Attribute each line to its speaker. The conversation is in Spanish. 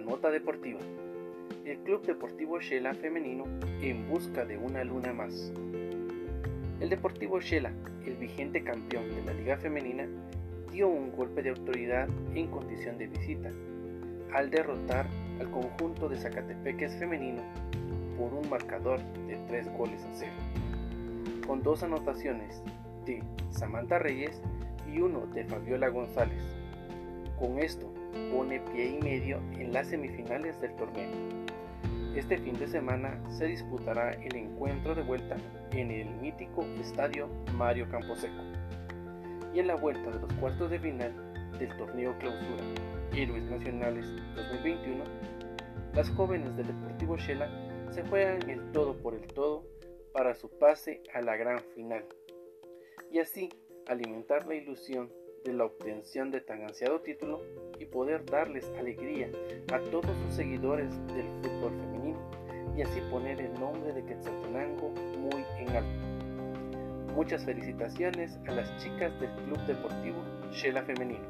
Speaker 1: nota deportiva. El Club Deportivo Shela femenino en busca de una luna más. El Deportivo Shela, el vigente campeón de la Liga Femenina, dio un golpe de autoridad en condición de visita al derrotar al conjunto de Zacatepeques femenino por un marcador de 3 goles a 0, con dos anotaciones de Samantha Reyes y uno de Fabiola González. Con esto pone pie y medio en las semifinales del torneo. Este fin de semana se disputará el encuentro de vuelta en el mítico estadio Mario Camposeco. Y en la vuelta de los cuartos de final del torneo Clausura Héroes Nacionales 2021, las jóvenes del Deportivo Shela se juegan el todo por el todo para su pase a la gran final y así alimentar la ilusión de la obtención de tan ansiado título y poder darles alegría a todos sus seguidores del fútbol femenino y así poner el nombre de Quetzaltenango muy en alto. Muchas felicitaciones a las chicas del Club Deportivo Shela Femenino.